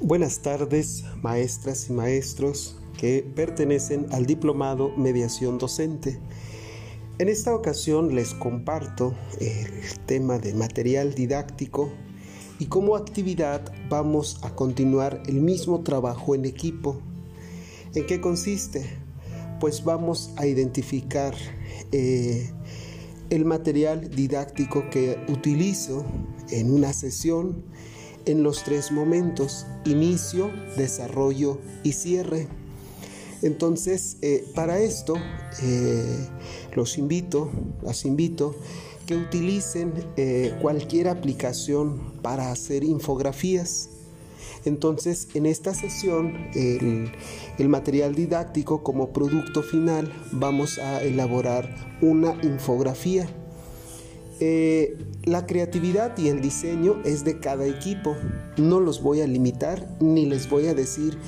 Buenas tardes, maestras y maestros que pertenecen al diplomado Mediación Docente. En esta ocasión les comparto el tema de material didáctico y como actividad vamos a continuar el mismo trabajo en equipo. ¿En qué consiste? Pues vamos a identificar eh, el material didáctico que utilizo en una sesión en los tres momentos, inicio, desarrollo y cierre. Entonces, eh, para esto, eh, los invito, las invito que utilicen eh, cualquier aplicación para hacer infografías. Entonces, en esta sesión, el, el, material didáctico como producto final, vamos a elaborar una infografía. Eh, la creatividad y el diseño es de cada equipo. No los voy a limitar ni les voy a decir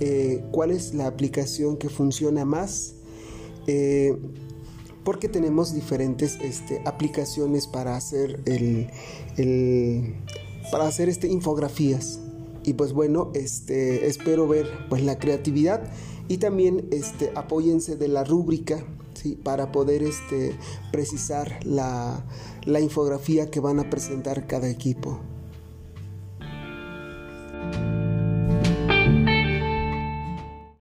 eh, cuál es la aplicación que funciona más. Eh, porque tenemos diferentes este, aplicaciones para hacer este, infografías y pues bueno este espero ver pues la creatividad y también este apóyense de la rúbrica para poder este, precisar la, la infografía que van a presentar cada equipo.